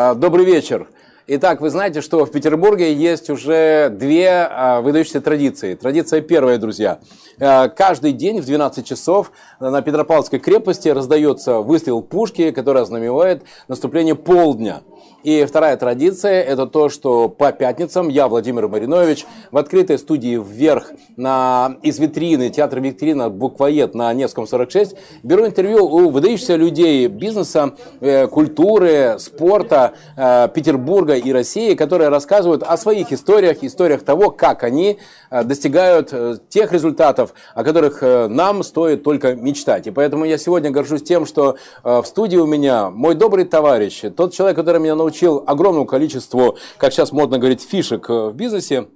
А, добрый вечер. Итак, вы знаете, что в Петербурге есть уже две а, выдающиеся традиции. Традиция первая, друзья. А, каждый день в 12 часов на Петропавловской крепости раздается выстрел пушки, который ознаменует наступление полдня. И вторая традиция – это то, что по пятницам я, Владимир Маринович, в открытой студии «Вверх» на, из витрины, театра «Викторина» «Буквоед» на Невском 46 беру интервью у выдающихся людей бизнеса, э, культуры, спорта э, Петербурга и России, которые рассказывают о своих историях, историях того, как они э, достигают э, тех результатов, о которых э, нам стоит только мечтать. И поэтому я сегодня горжусь тем, что э, в студии у меня мой добрый товарищ, тот человек, который меня научил научил огромному количеству, как сейчас модно говорить, фишек э, в бизнесе.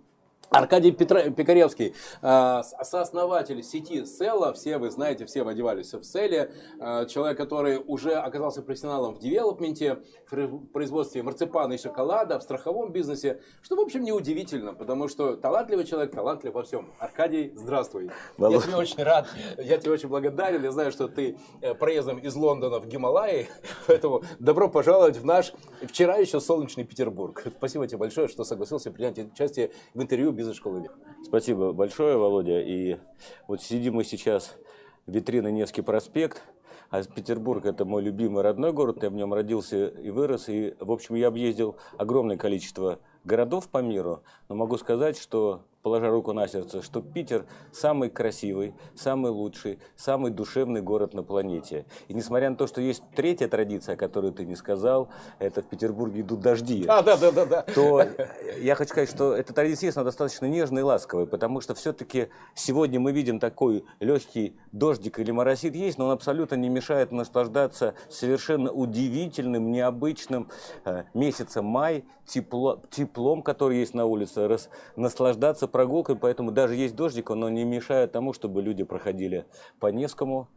Аркадий Петра... Пикаревский, э, сооснователь сети Села, все вы знаете, все вы одевались в Селе, э, человек, который уже оказался профессионалом в девелопменте, в производстве марципана и шоколада, в страховом бизнесе, что, в общем, неудивительно, потому что талантливый человек, талантлив во всем. Аркадий, здравствуй. Володь. Я тебе очень рад, я тебе очень благодарен, я знаю, что ты э, проездом из Лондона в Гималаи, поэтому добро пожаловать в наш вчера еще солнечный Петербург. Спасибо тебе большое, что согласился принять участие в интервью бизнес-школы Спасибо большое, Володя. И вот сидим мы сейчас витрина Невский проспект. А Петербург – это мой любимый родной город, я в нем родился и вырос. И, в общем, я объездил огромное количество городов по миру, но могу сказать, что положа руку на сердце, что Питер самый красивый, самый лучший, самый душевный город на планете. И несмотря на то, что есть третья традиция, которую ты не сказал, это в Петербурге идут дожди. А, да, да, да, да. То я хочу сказать, что эта традиция есть, но достаточно нежная и ласковая, потому что все-таки сегодня мы видим такой легкий дождик или моросит есть, но он абсолютно не мешает наслаждаться совершенно удивительным, необычным э, месяцем май, тепло, теплом, который есть на улице, рас, наслаждаться прогулкой, поэтому даже есть дождик, но не мешает тому, чтобы люди проходили по Невскому,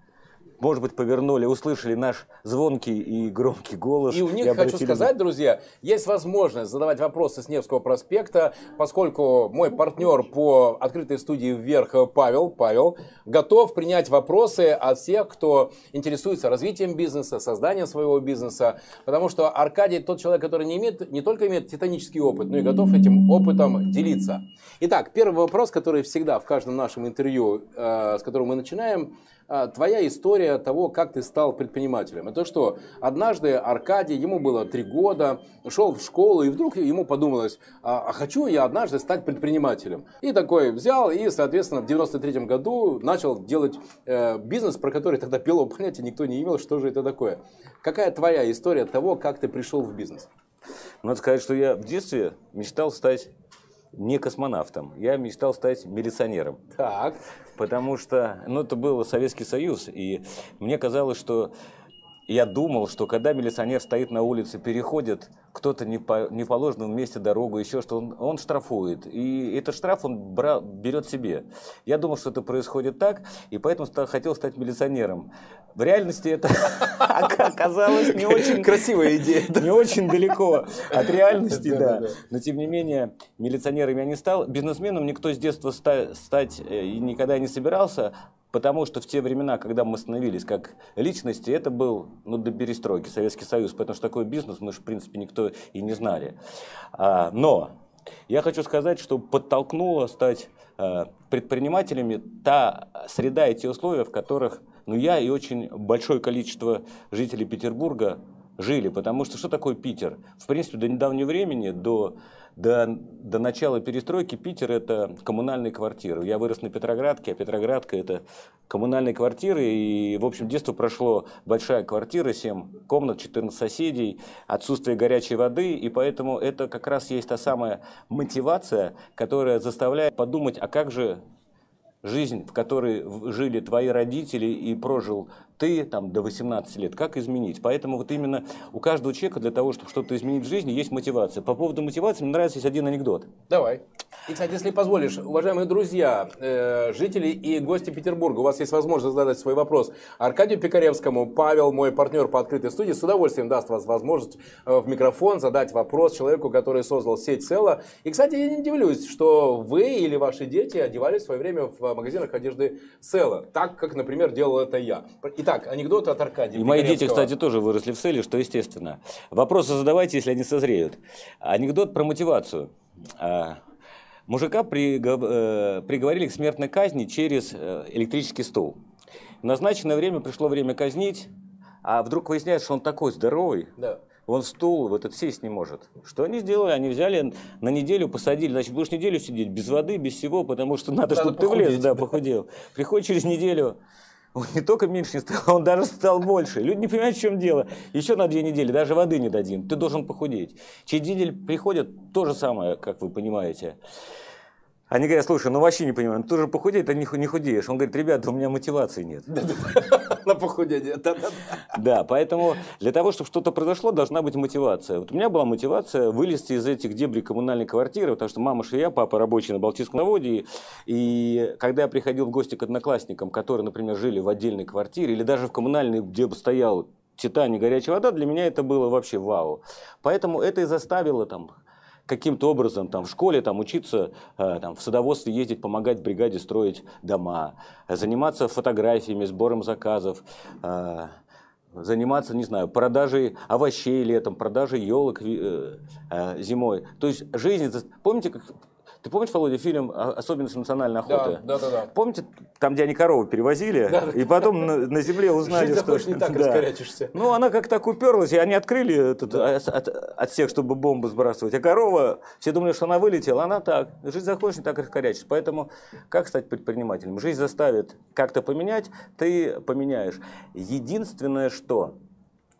может быть, повернули, услышали наш звонкий и громкий голос. И у них, и хочу сказать, друзья, есть возможность задавать вопросы с Невского проспекта, поскольку мой партнер по открытой студии «Вверх» Павел, Павел, готов принять вопросы от всех, кто интересуется развитием бизнеса, созданием своего бизнеса, потому что Аркадий тот человек, который не, имеет, не только имеет титанический опыт, но и готов этим опытом делиться. Итак, первый вопрос, который всегда в каждом нашем интервью, э, с которого мы начинаем – твоя история того, как ты стал предпринимателем. Это что, однажды Аркадий, ему было три года, шел в школу, и вдруг ему подумалось, а, а хочу я однажды стать предпринимателем. И такой взял, и, соответственно, в 93 году начал делать э, бизнес, про который тогда белого понятия никто не имел, что же это такое. Какая твоя история того, как ты пришел в бизнес? Надо сказать, что я в детстве мечтал стать не космонавтом. Я мечтал стать милиционером. Так. Потому что, ну, это был Советский Союз, и мне казалось, что я думал, что когда милиционер стоит на улице, переходит кто-то не по неположенном месте дорогу, еще что он, он штрафует. И этот штраф он брал, берет себе. Я думал, что это происходит так, и поэтому стал, хотел стать милиционером. В реальности это оказалось не очень... Красивая идея. Не очень далеко от реальности, да. Но тем не менее, милиционером я не стал. Бизнесменом никто с детства стать э, никогда не собирался, Потому что в те времена, когда мы становились как личности, это был ну, до перестройки Советский Союз, потому что такой бизнес мы же, в принципе, никто и не знали. А, но я хочу сказать, что подтолкнуло стать а, предпринимателями та среда и те условия, в которых ну, я и очень большое количество жителей Петербурга жили. Потому что что такое Питер? В принципе, до недавнего времени, до до, до начала перестройки Питер – это коммунальные квартиры. Я вырос на Петроградке, а Петроградка – это коммунальные квартиры. И, в общем, детство прошло большая квартира, 7 комнат, 14 соседей, отсутствие горячей воды. И поэтому это как раз есть та самая мотивация, которая заставляет подумать, а как же жизнь, в которой жили твои родители и прожил ты там до 18 лет, как изменить. Поэтому вот именно у каждого человека для того, чтобы что-то изменить в жизни, есть мотивация. По поводу мотивации мне нравится есть один анекдот. Давай. И, кстати, если позволишь, уважаемые друзья, э, жители и гости Петербурга, у вас есть возможность задать свой вопрос Аркадию Пикаревскому. Павел, мой партнер по открытой студии, с удовольствием даст вас возможность э, в микрофон задать вопрос человеку, который создал сеть Села. И, кстати, я не удивлюсь, что вы или ваши дети одевались в свое время в магазинах одежды Села, так как, например, делал это я. Итак, анекдот от Аркадия. И мои дети, кстати, тоже выросли в селе, что естественно. Вопросы задавайте, если они созреют. Анекдот про мотивацию. А, мужика э, приговорили к смертной казни через э, электрический стул. В назначенное время пришло время казнить, а вдруг выясняется, что он такой здоровый, да. Он стул в этот сесть не может. Что они сделали? Они взяли на неделю, посадили. Значит, будешь неделю сидеть без воды, без всего, потому что надо, надо чтобы ты влез, да, похудел. Приходит через неделю, он не только меньше не стал, он даже стал больше. Люди не понимают, в чем дело. Еще на две недели даже воды не дадим. Ты должен похудеть. Через неделю приходят то же самое, как вы понимаете. Они говорят, слушай, ну вообще не понимаю, ну ты же похудеть, ты не худеешь. Он говорит, ребята, у меня мотивации нет. На похудение. Да, поэтому для того, чтобы что-то произошло, должна быть мотивация. Вот у меня была мотивация вылезти из этих дебрей коммунальной квартиры, потому что мама швея, папа рабочий на Балтийском заводе. И когда я приходил в гости к одноклассникам, которые, например, жили в отдельной квартире или даже в коммунальной, где бы стоял Титане горячая вода, для меня это было вообще вау. Поэтому это и заставило там каким-то образом там, в школе там, учиться э, там, в садоводстве ездить, помогать бригаде строить дома, заниматься фотографиями, сбором заказов, э, заниматься, не знаю, продажей овощей летом, продажей елок э, зимой. То есть жизнь, помните, как ты помнишь, Володя, фильм «Особенности национальной охоты»? Да, да, да. да. Помните, там, где они корову перевозили, да, и потом на, на земле узнали, Жизнь что... не так да. раскорячишься. Ну, она как так уперлась, и они открыли этот, да. от, от, от всех, чтобы бомбу сбрасывать. А корова, все думали, что она вылетела, она так. Жизнь захочешь, не так раскорячишься. Поэтому как стать предпринимателем? Жизнь заставит как-то поменять, ты поменяешь. Единственное, что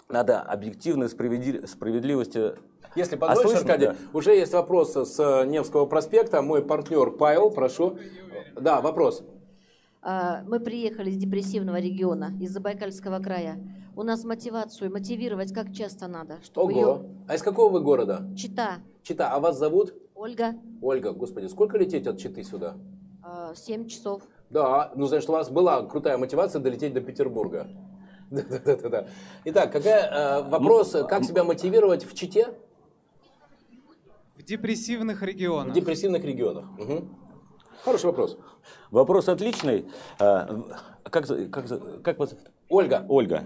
надо объективной справедливости если позволишь, а Аркадий, да. уже есть вопрос с Невского проспекта. Мой партнер Павел, прошу. Да, вопрос. А, мы приехали из депрессивного региона, из Забайкальского края. У нас мотивацию мотивировать как часто надо. Чтобы Ого. Ее... А из какого вы города? Чита. Чита. А вас зовут? Ольга. Ольга, господи, сколько лететь от Читы сюда? А, семь часов. Да, ну значит, у вас была крутая мотивация долететь до Петербурга. Да, да, да, да. Итак, какая э, вопрос, как себя мотивировать в Чите? депрессивных регионах. В депрессивных регионах. Угу. Хороший вопрос. Вопрос отличный. А, как, как, как вас Ольга. Ольга.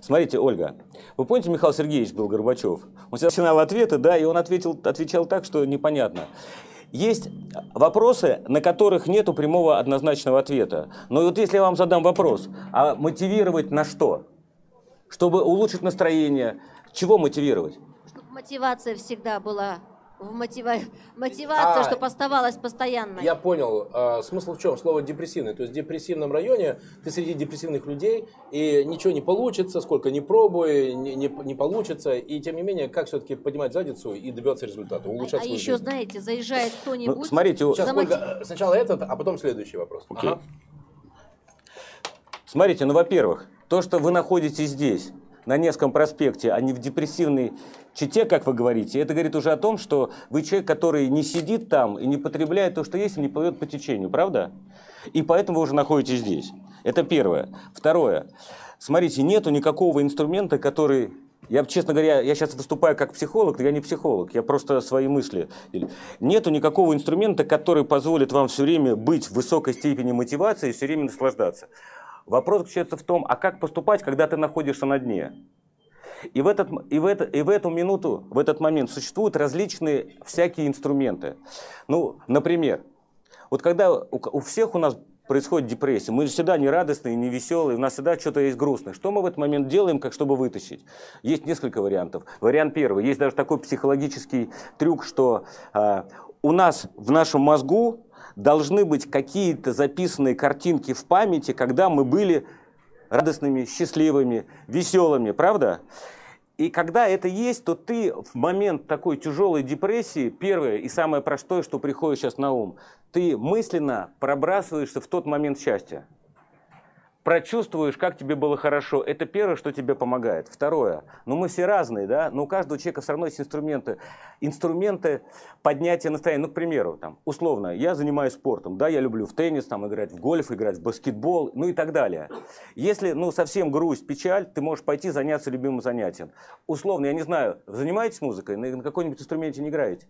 Смотрите, Ольга. Вы помните, Михаил Сергеевич был Горбачев? Он всегда начинал ответы, да, и он ответил, отвечал так, что непонятно. Есть вопросы, на которых нет прямого однозначного ответа. Но вот если я вам задам вопрос, а мотивировать на что? Чтобы улучшить настроение, чего мотивировать? Чтобы мотивация всегда была в мотива... мотивация, а, чтобы оставалась постоянной. Я понял. А, смысл в чем? Слово депрессивный. То есть в депрессивном районе ты среди депрессивных людей, и ничего не получится, сколько ни пробуй, не, не, не получится. И тем не менее, как все-таки поднимать задницу и добиваться результата, улучшать А, а еще, жизнь. знаете, заезжает кто-нибудь... Ну, смотрите, Сейчас, Ольга, сначала этот, а потом следующий вопрос. Okay. Ага. Смотрите, ну, во-первых, то, что вы находитесь здесь, на Невском проспекте, а не в депрессивной чите, как вы говорите, это говорит уже о том, что вы человек, который не сидит там и не потребляет то, что есть, и не плывет по течению, правда? И поэтому вы уже находитесь здесь. Это первое. Второе. Смотрите, нету никакого инструмента, который я, честно говоря, я сейчас выступаю как психолог, но я не психолог, я просто свои мысли. Нету никакого инструмента, который позволит вам все время быть в высокой степени мотивации и все время наслаждаться. Вопрос заключается в том, а как поступать, когда ты находишься на дне? И в, этот, и, в это, и в эту минуту, в этот момент существуют различные всякие инструменты. Ну, например, вот когда у, у всех у нас происходит депрессия, мы всегда не радостные, не веселые, у нас всегда что-то есть грустное. Что мы в этот момент делаем, как чтобы вытащить? Есть несколько вариантов. Вариант первый. Есть даже такой психологический трюк, что э, у нас в нашем мозгу должны быть какие-то записанные картинки в памяти, когда мы были радостными, счастливыми, веселыми, правда? И когда это есть, то ты в момент такой тяжелой депрессии, первое и самое простое, что приходит сейчас на ум, ты мысленно пробрасываешься в тот момент счастья прочувствуешь, как тебе было хорошо. Это первое, что тебе помогает. Второе. Ну, мы все разные, да, но у каждого человека все равно есть инструменты. Инструменты поднятия настроения. Ну, к примеру, там, условно, я занимаюсь спортом, да, я люблю в теннис, там, играть в гольф, играть в баскетбол, ну и так далее. Если, ну, совсем грусть, печаль, ты можешь пойти заняться любимым занятием. Условно, я не знаю, занимаетесь музыкой, на, какой-нибудь инструменте не играете?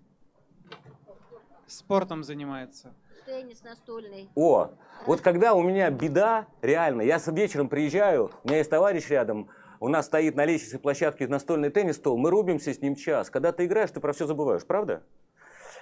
Спортом занимается. Теннис настольный. О, вот когда у меня беда, реально, я с вечером приезжаю, у меня есть товарищ рядом, у нас стоит на лестничной площадке настольный теннис стол, мы рубимся с ним час. Когда ты играешь, ты про все забываешь, правда?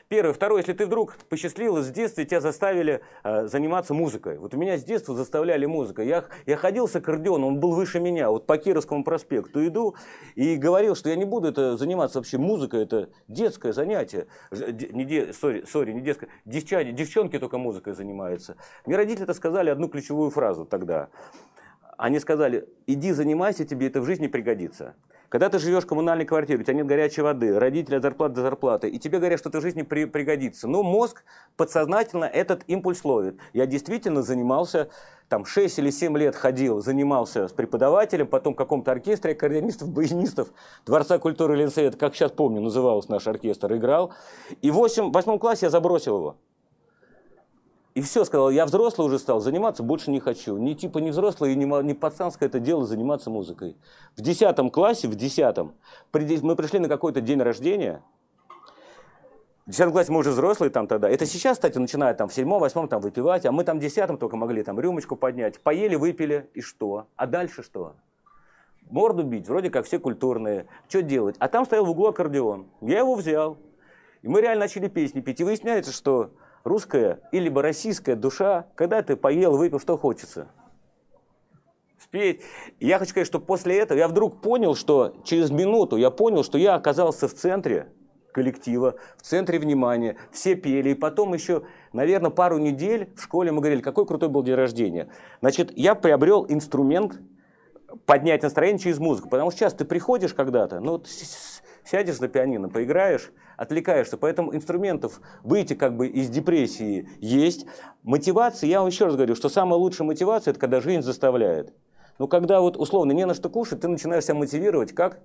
Первое. Второе, если ты вдруг посчастливилось, с детства тебя заставили э, заниматься музыкой. Вот у меня с детства заставляли музыкой. Я, я ходил с аккордеоном, он был выше меня, вот по Кировскому проспекту иду, и говорил, что я не буду это заниматься вообще музыкой, это детское занятие. Не де, sorry, sorry, не детское. Девчане, девчонки только музыкой занимаются. Мне родители это сказали одну ключевую фразу тогда. Они сказали, иди занимайся, тебе это в жизни пригодится. Когда ты живешь в коммунальной квартире, у тебя нет горячей воды, родители от зарплаты до зарплаты, и тебе говорят, что это в жизни при, пригодится. Но мозг подсознательно этот импульс ловит. Я действительно занимался, там 6 или 7 лет ходил, занимался с преподавателем, потом в каком-то оркестре аккордеонистов, баянистов Дворца культуры Ленсовета, как сейчас помню, назывался наш оркестр, играл. И в 8, 8 классе я забросил его. И все, сказал, я взрослый уже стал, заниматься больше не хочу. Ни типа не взрослый и не, пацанское это дело заниматься музыкой. В десятом классе, в десятом, мы пришли на какой-то день рождения, в десятом классе мы уже взрослые там тогда. Это сейчас, кстати, начинают там в седьмом, восьмом там выпивать, а мы там в десятом только могли там рюмочку поднять. Поели, выпили, и что? А дальше что? Морду бить, вроде как все культурные. Что делать? А там стоял в углу аккордеон. Я его взял. И мы реально начали песни петь. И выясняется, что русская или либо российская душа, когда ты поел, выпил, что хочется. Спеть. я хочу сказать, что после этого я вдруг понял, что через минуту я понял, что я оказался в центре коллектива, в центре внимания, все пели. И потом еще, наверное, пару недель в школе мы говорили, какой крутой был день рождения. Значит, я приобрел инструмент поднять настроение через музыку. Потому что сейчас ты приходишь когда-то, ну, сядешь за пианино, поиграешь, отвлекаешься. Поэтому инструментов выйти как бы из депрессии есть. Мотивация, я вам еще раз говорю, что самая лучшая мотивация, это когда жизнь заставляет. Но когда вот условно не на что кушать, ты начинаешь себя мотивировать как?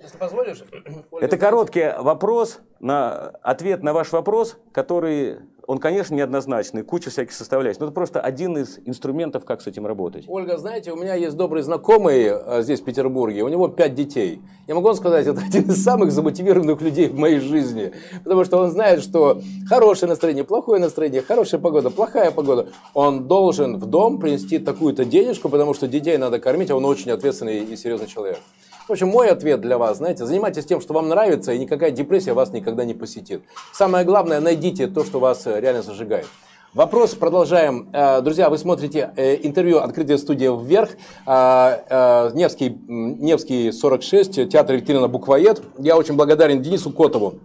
Если позволишь. Ольга, это короткий вопрос, на, ответ на ваш вопрос, который он, конечно, неоднозначный, куча всяких составляющих, но это просто один из инструментов, как с этим работать. Ольга, знаете, у меня есть добрый знакомый э, здесь, в Петербурге, у него пять детей. Я могу вам сказать, это один из самых замотивированных людей в моей жизни, потому что он знает, что хорошее настроение, плохое настроение, хорошая погода, плохая погода, он должен в дом принести такую-то денежку, потому что детей надо кормить, а он очень ответственный и серьезный человек. В общем, мой ответ для вас, знаете, занимайтесь тем, что вам нравится, и никакая депрессия вас никогда не посетит. Самое главное, найдите то, что вас э, реально зажигает. Вопрос продолжаем. Э, друзья, вы смотрите э, интервью «Открытая студия вверх». Невский, Невский 46, театр Екатерина Буквоед. Я очень благодарен Денису Котову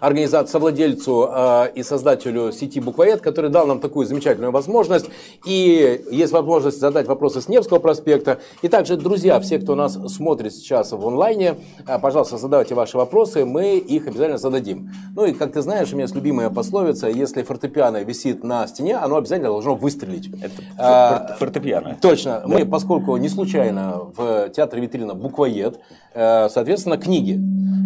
организации, совладельцу э, и создателю сети Буквоед, который дал нам такую замечательную возможность. И есть возможность задать вопросы с Невского проспекта. И также, друзья, все, кто нас смотрит сейчас в онлайне, э, пожалуйста, задавайте ваши вопросы, мы их обязательно зададим. Ну и, как ты знаешь, у меня есть любимая пословица, если фортепиано висит на стене, оно обязательно должно выстрелить. Это фортепиано. Точно. Да. Мы, поскольку не случайно в театре витрина Буквоед, соответственно, книги.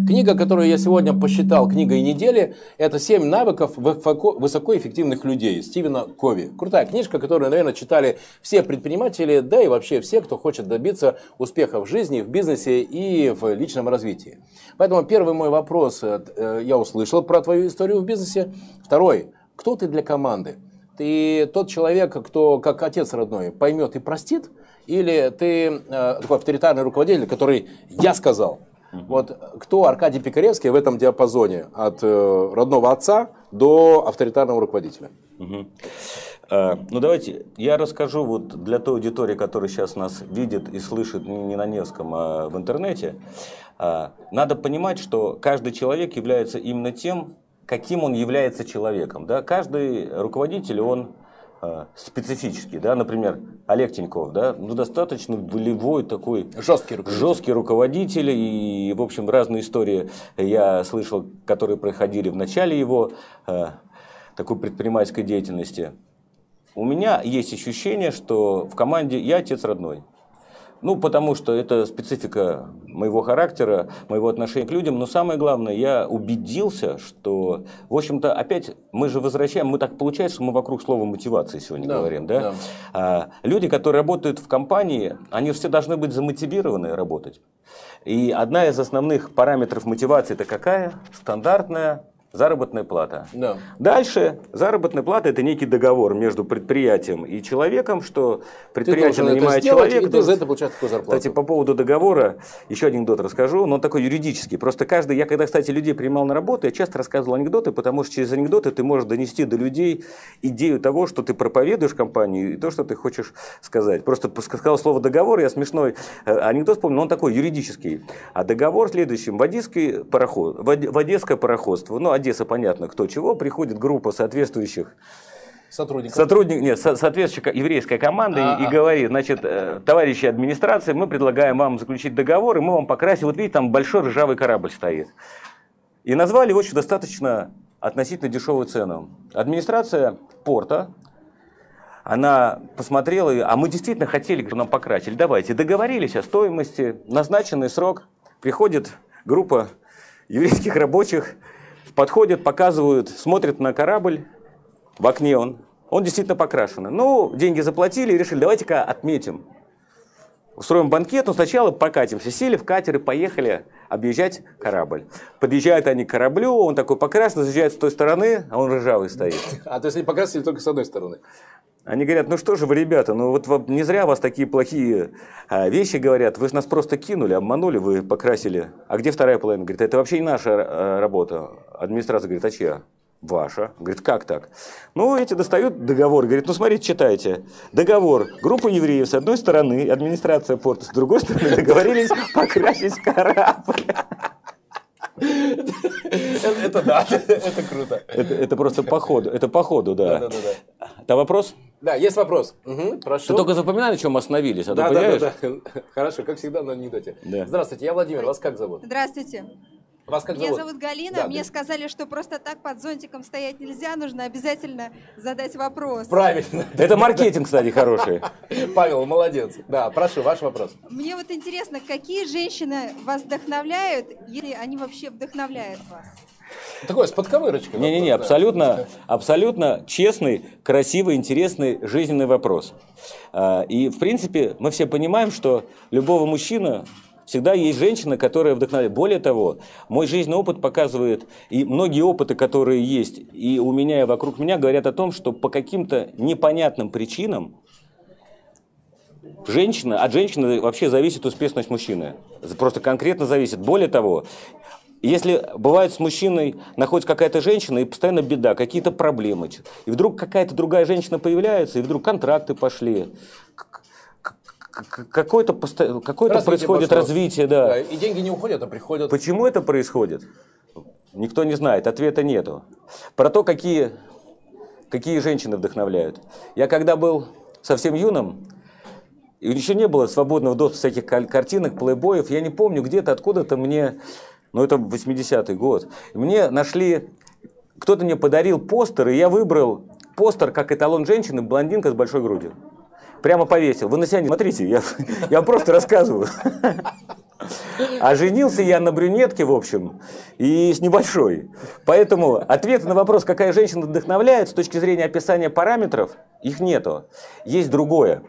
Книга, которую я сегодня посчитал книгой недели, это «Семь навыков высокоэффективных людей» Стивена Кови. Крутая книжка, которую, наверное, читали все предприниматели, да и вообще все, кто хочет добиться успеха в жизни, в бизнесе и в личном развитии. Поэтому первый мой вопрос, э, я услышал про твою историю в бизнесе. Второй, кто ты для команды? Ты тот человек, кто как отец родной поймет и простит, или ты э, такой авторитарный руководитель, который «я сказал», вот кто Аркадий Пикаревский в этом диапазоне от э, родного отца до авторитарного руководителя? Угу. ну давайте я расскажу вот для той аудитории, которая сейчас нас видит и слышит не на Невском, а в интернете. Э, надо понимать, что каждый человек является именно тем, каким он является человеком. Да? Каждый руководитель, он Э, специфический, да, например, Олег Тиньков, да, ну, достаточно волевой такой жесткий руководитель. жесткий руководитель, и, в общем, разные истории я слышал, которые проходили в начале его э, такой предпринимательской деятельности. У меня есть ощущение, что в команде я отец родной. Ну, потому что это специфика моего характера, моего отношения к людям. Но самое главное, я убедился, что, в общем-то, опять мы же возвращаем, мы так получается, что мы вокруг слова мотивации сегодня да, говорим, да? да. А, люди, которые работают в компании, они все должны быть замотивированы работать. И одна из основных параметров мотивации это какая? Стандартная заработная плата. Да. Дальше заработная плата это некий договор между предприятием и человеком, что предприятие нанимает человека. И ты за это получаешь такую зарплату. Кстати, по поводу договора, еще анекдот расскажу, но он такой юридический. Просто каждый, я когда, кстати, людей принимал на работу, я часто рассказывал анекдоты, потому что через анекдоты ты можешь донести до людей идею того, что ты проповедуешь компании, и то, что ты хочешь сказать. Просто сказал слово договор, я смешной э, анекдот помню, но он такой юридический. А договор следующим. В, Одесский пароход, в Од- в Одесское пароходство, ну, Одесса, понятно, кто чего, приходит группа соответствующих Сотрудников. Сотрудник, нет, со- соответствующая еврейская команда и- и, говорит, значит, э, товарищи администрации, мы предлагаем вам заключить договор, и мы вам покрасим, вот видите, там большой ржавый корабль стоит. И назвали его очень достаточно относительно дешевую цену. Администрация порта, она посмотрела, а мы действительно хотели, чтобы нам покрасили. Давайте, договорились о стоимости, назначенный срок, приходит группа еврейских рабочих, подходят, показывают, смотрят на корабль, в окне он, он действительно покрашен. Ну, деньги заплатили и решили, давайте-ка отметим. Устроим банкет, но сначала покатимся. Сели в катер и поехали объезжать корабль. Подъезжают они к кораблю, он такой покрашен, заезжает с той стороны, а он ржавый стоит. А то есть они показывали только с одной стороны. Они говорят, ну что же вы, ребята, ну вот не зря вас такие плохие а, вещи говорят, вы же нас просто кинули, обманули, вы покрасили. А где вторая половина? Говорит, это вообще не наша э, работа. Администрация говорит, а чья? Ваша. Говорит, как так? Ну, эти достают договор, говорит, ну смотрите, читайте. Договор. Группа евреев с одной стороны, администрация порта с другой стороны договорились покрасить корабль. Это, да, это круто. Это, просто по ходу, это по ходу, да. Это вопрос? Да, есть вопрос. Прошу. Ты только запоминай, на чем мы остановились, а то понимаешь? Хорошо, как всегда на анекдоте. Здравствуйте, я Владимир. Вас как зовут? Здравствуйте. Вас как Меня зовут? зовут Галина. Да, Мне да. сказали, что просто так под зонтиком стоять нельзя, нужно обязательно задать вопрос. Правильно. Это маркетинг, кстати, хороший. Павел, молодец. Да, прошу, ваш вопрос. Мне вот интересно, какие женщины вас вдохновляют, если они вообще вдохновляют вас? Такой, с подковырочкой. Не-не-не, да. абсолютно, абсолютно честный, красивый, интересный жизненный вопрос. А, И, в принципе, мы все понимаем, что любого мужчины всегда есть женщина, которая вдохновляет. Более того, мой жизненный опыт показывает, и многие опыты, которые есть и у меня, и вокруг меня, говорят о том, что по каким-то непонятным причинам Женщина, от женщины вообще зависит успешность мужчины. Просто конкретно зависит. Более того, если бывает с мужчиной находится какая-то женщина, и постоянно беда, какие-то проблемы, и вдруг какая-то другая женщина появляется, и вдруг контракты пошли, какое-то, посто- Развитие происходит пошло. развитие, да. Да, и деньги не уходят, а приходят. Почему это происходит? Никто не знает, ответа нету. Про то, какие, какие женщины вдохновляют. Я когда был совсем юным, и еще не было свободного доступа всяких кар- картинок, плейбоев, я не помню, где-то откуда-то мне, ну это 80-й год, мне нашли, кто-то мне подарил постер, и я выбрал постер как эталон женщины, блондинка с большой грудью. Прямо повесил. Вы на себя не смотрите, я, я вам просто рассказываю. А женился я на брюнетке, в общем, и с небольшой. Поэтому ответ на вопрос, какая женщина вдохновляет, с точки зрения описания параметров, их нету. Есть другое.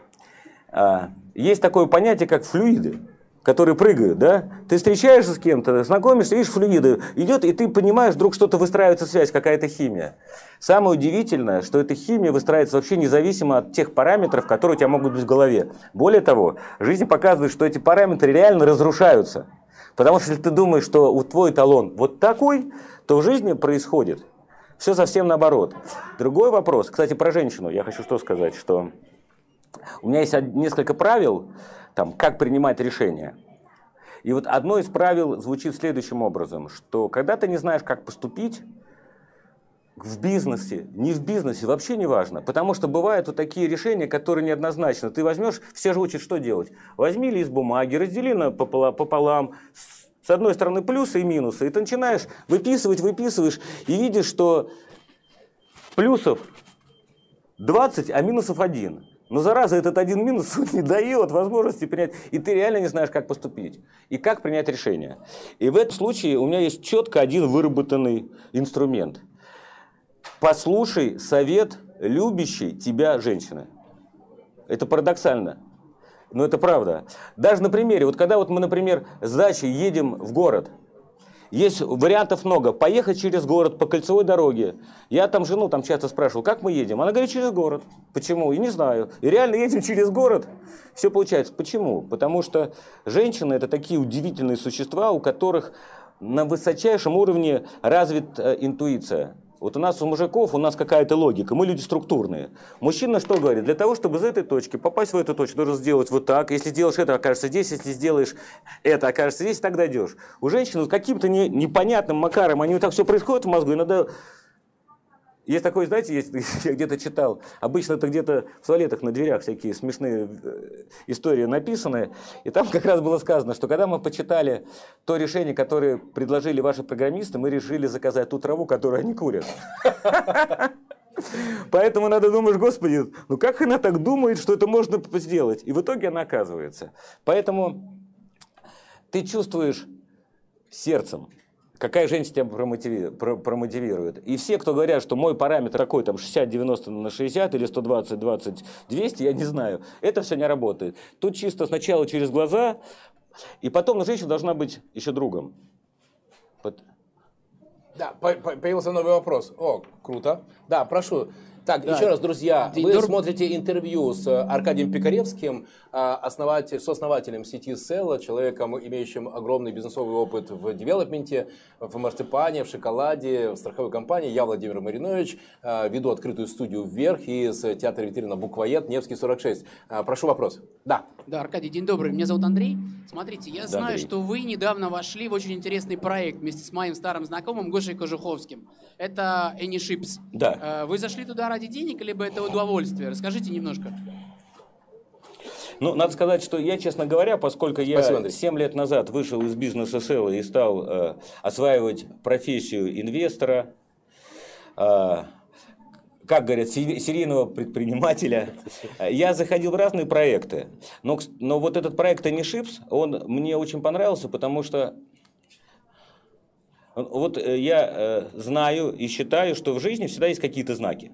А, Есть такое понятие, как флюиды которые прыгают, да? Ты встречаешься с кем-то, знакомишься, видишь, флюиды идет, и ты понимаешь, вдруг что-то выстраивается связь, какая-то химия. Самое удивительное, что эта химия выстраивается вообще независимо от тех параметров, которые у тебя могут быть в голове. Более того, жизнь показывает, что эти параметры реально разрушаются. Потому что если ты думаешь, что у твой эталон вот такой, то в жизни происходит все совсем наоборот. Другой вопрос, кстати, про женщину. Я хочу что сказать, что у меня есть несколько правил, там, как принимать решения. И вот одно из правил звучит следующим образом, что когда ты не знаешь, как поступить, в бизнесе, не в бизнесе, вообще не важно. Потому что бывают вот такие решения, которые неоднозначны. Ты возьмешь, все же учат, что делать. Возьми лист бумаги, раздели пополам, с- одной стороны плюсы и минусы, и ты начинаешь выписывать, выписываешь, и видишь, что плюсов 20, а минусов один. Но зараза этот один минус не дает возможности принять. И ты реально не знаешь, как поступить. И как принять решение. И в этом случае у меня есть четко один выработанный инструмент. Послушай совет любящей тебя женщины. Это парадоксально. Но это правда. Даже на примере, вот когда вот мы, например, с дачей едем в город, Есть вариантов много. Поехать через город по кольцевой дороге. Я там жену там часто спрашивал, как мы едем? Она говорит, через город. Почему? И не знаю. И реально едем через город. Все получается. Почему? Потому что женщины это такие удивительные существа, у которых на высочайшем уровне развита э, интуиция. Вот у нас у мужиков, у нас какая-то логика, мы люди структурные. Мужчина что говорит? Для того, чтобы из этой точки попасть в эту точку, нужно сделать вот так. Если сделаешь это, окажется здесь. Если сделаешь это, окажется здесь, так дойдешь. У женщин каким-то не, непонятным макаром, они вот так все происходит в мозгу, и надо есть такой, знаете, есть, я где-то читал, обычно это где-то в туалетах на дверях всякие смешные э, истории написаны, и там как раз было сказано, что когда мы почитали то решение, которое предложили ваши программисты, мы решили заказать ту траву, которую они курят. Поэтому надо думать, господи, ну как она так думает, что это можно сделать? И в итоге она оказывается. Поэтому ты чувствуешь сердцем, Какая женщина тебя промотивирует, промотивирует? И все, кто говорят, что мой параметр такой, там 60-90 на 60 или 120-20-200, я не знаю. Это все не работает. Тут чисто сначала через глаза, и потом женщина должна быть еще другом. Да, появился новый вопрос. О, круто. Да, прошу. Так, да. еще раз, друзья, вы Дор... смотрите интервью с Аркадием Пикаревским, а, основатель, сооснователем сети Sella, человеком, имеющим огромный бизнесовый опыт в девелопменте, в марципане, в шоколаде, в страховой компании. Я Владимир Маринович, а, веду открытую студию «Вверх» из театра ветерина «Буквоед», Невский, 46. А, прошу вопрос. Да. Да, Аркадий, день добрый. Меня зовут Андрей. Смотрите, я да, знаю, Андрей. что вы недавно вошли в очень интересный проект вместе с моим старым знакомым Гошей Кожуховским. Это AnyShips. Да. Вы зашли туда ради денег, либо это удовольствие? Расскажите немножко. Ну, надо сказать, что я, честно говоря, поскольку я Спасибо, 7 лет назад вышел из бизнеса села и стал э, осваивать профессию инвестора, э, как говорят, серийного предпринимателя. Я заходил в разные проекты, но, но вот этот проект Анишипс, он мне очень понравился, потому что вот э, я э, знаю и считаю, что в жизни всегда есть какие-то знаки.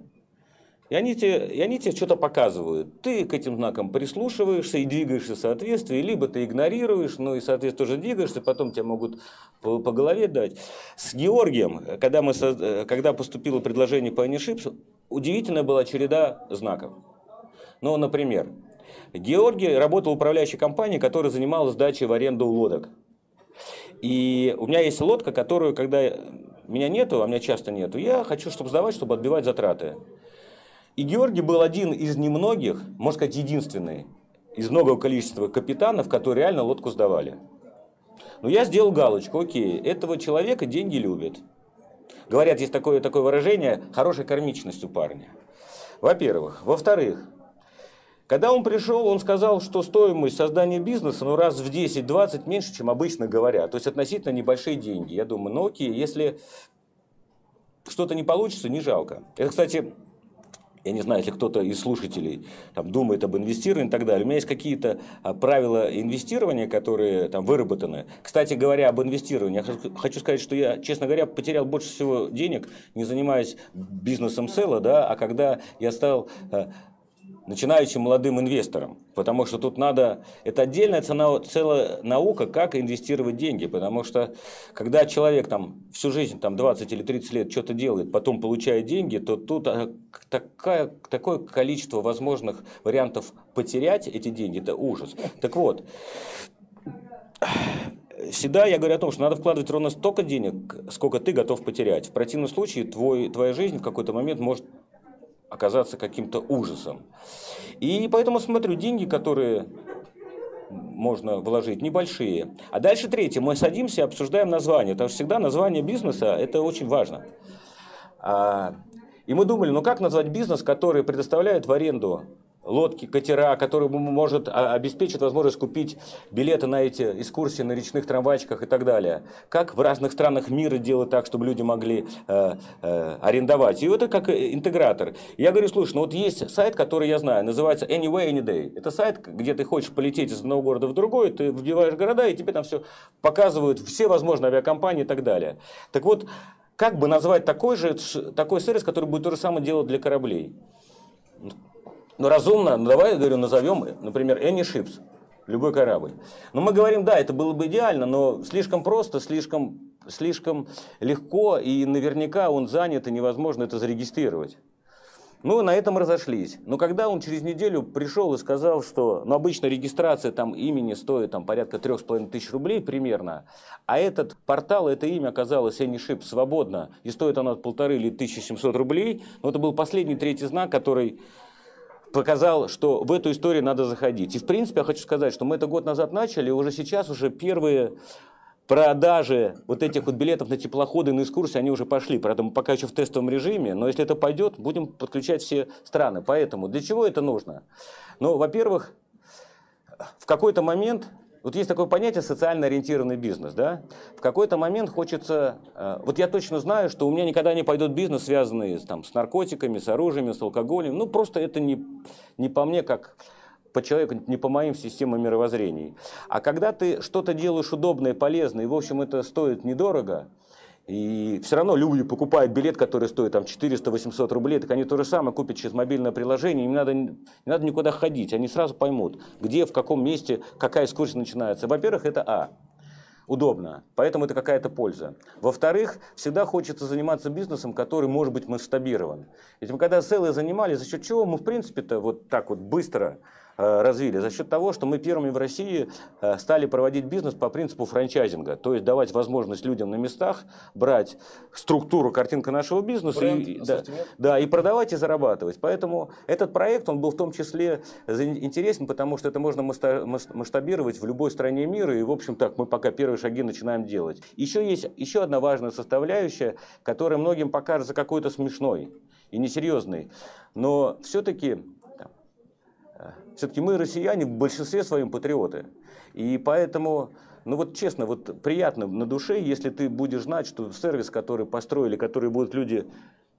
И они тебе, и они тебе что-то показывают. Ты к этим знакам прислушиваешься и двигаешься в соответствии, либо ты игнорируешь, ну и, соответственно, тоже двигаешься, потом тебя могут по, по голове дать. С Георгием, когда, мы, когда поступило предложение по Анишипс, удивительная была череда знаков. Ну, например, Георгий работал в управляющей компании, которая занималась сдачей в аренду лодок. И у меня есть лодка, которую, когда меня нету, а меня часто нету, я хочу, чтобы сдавать, чтобы отбивать затраты. И Георгий был один из немногих, можно сказать, единственный, из многого количества капитанов, которые реально лодку сдавали. Но я сделал галочку, окей, этого человека деньги любят. Говорят, есть такое, такое выражение, хорошая кармичность у парня. Во-первых. Во-вторых, когда он пришел, он сказал, что стоимость создания бизнеса ну, раз в 10-20 меньше, чем обычно говорят. То есть относительно небольшие деньги. Я думаю, ну окей, если что-то не получится, не жалко. Это, кстати, я не знаю, если кто-то из слушателей там, думает об инвестировании и так далее, у меня есть какие-то а, правила инвестирования, которые там выработаны. Кстати говоря, об инвестировании, я хочу сказать, что я, честно говоря, потерял больше всего денег, не занимаясь бизнесом села, да, а когда я стал а, начинающим молодым инвесторам. Потому что тут надо... Это отдельная цена, целая наука, как инвестировать деньги. Потому что когда человек там всю жизнь, там 20 или 30 лет что-то делает, потом получает деньги, то тут а, такая, такое количество возможных вариантов потерять эти деньги, это ужас. Так вот, всегда я говорю о том, что надо вкладывать ровно столько денег, сколько ты готов потерять. В противном случае твой, твоя жизнь в какой-то момент может оказаться каким-то ужасом. И поэтому смотрю, деньги, которые можно вложить, небольшие. А дальше третье, мы садимся, обсуждаем название, потому что всегда название бизнеса – это очень важно. А, и мы думали, ну как назвать бизнес, который предоставляет в аренду лодки, катера, который может а, обеспечить возможность купить билеты на эти экскурсии на речных трамвайчиках и так далее. Как в разных странах мира делать так, чтобы люди могли э, э, арендовать. И это как интегратор. Я говорю, слушай, ну вот есть сайт, который я знаю, называется Anyway, Any Day. Это сайт, где ты хочешь полететь из одного города в другой, ты вбиваешь города, и тебе там все показывают, все возможные авиакомпании и так далее. Так вот, как бы назвать такой же, такой сервис, который будет то же самое делать для кораблей? Ну, разумно, ну, давай, говорю, назовем, например, Any Ships, любой корабль. Но мы говорим, да, это было бы идеально, но слишком просто, слишком слишком легко, и наверняка он занят, и невозможно это зарегистрировать. Ну, на этом разошлись. Но когда он через неделю пришел и сказал, что ну, обычно регистрация там имени стоит там, порядка трех с половиной тысяч рублей примерно, а этот портал, это имя оказалось AnyShip свободно, и стоит оно полторы или 1700 рублей, но это был последний третий знак, который показал, что в эту историю надо заходить. И в принципе я хочу сказать, что мы это год назад начали, и уже сейчас уже первые продажи вот этих вот билетов на теплоходы, на экскурсии, они уже пошли. Мы пока еще в тестовом режиме, но если это пойдет, будем подключать все страны. Поэтому для чего это нужно? Ну, во-первых, в какой-то момент вот есть такое понятие социально ориентированный бизнес, да? В какой-то момент хочется... Э, вот я точно знаю, что у меня никогда не пойдет бизнес, связанный там, с наркотиками, с оружием, с алкоголем. Ну, просто это не, не по мне, как по человеку, не по моим системам мировоззрений. А когда ты что-то делаешь удобное, полезное, и, в общем, это стоит недорого, и все равно люди покупают билет, который стоит там 400-800 рублей, так они то же самое купят через мобильное приложение, им надо, не надо никуда ходить, они сразу поймут, где, в каком месте, какая экскурсия начинается. Во-первых, это А удобно, поэтому это какая-то польза. Во-вторых, всегда хочется заниматься бизнесом, который может быть масштабирован. Ведь мы когда целые занимались, за счет чего мы, в принципе-то, вот так вот быстро развили за счет того, что мы первыми в России э, стали проводить бизнес по принципу франчайзинга, то есть давать возможность людям на местах брать структуру, картинка нашего бизнеса Бренд, и, да, да, и продавать и зарабатывать. Поэтому этот проект, он был в том числе интересен, потому что это можно масштабировать в любой стране мира, и, в общем, так, мы пока первые шаги начинаем делать. Еще есть еще одна важная составляющая, которая многим покажется какой-то смешной и несерьезной, но все-таки все-таки мы, россияне, в большинстве своем патриоты. И поэтому, ну вот честно, вот приятно на душе, если ты будешь знать, что сервис, который построили, который будут люди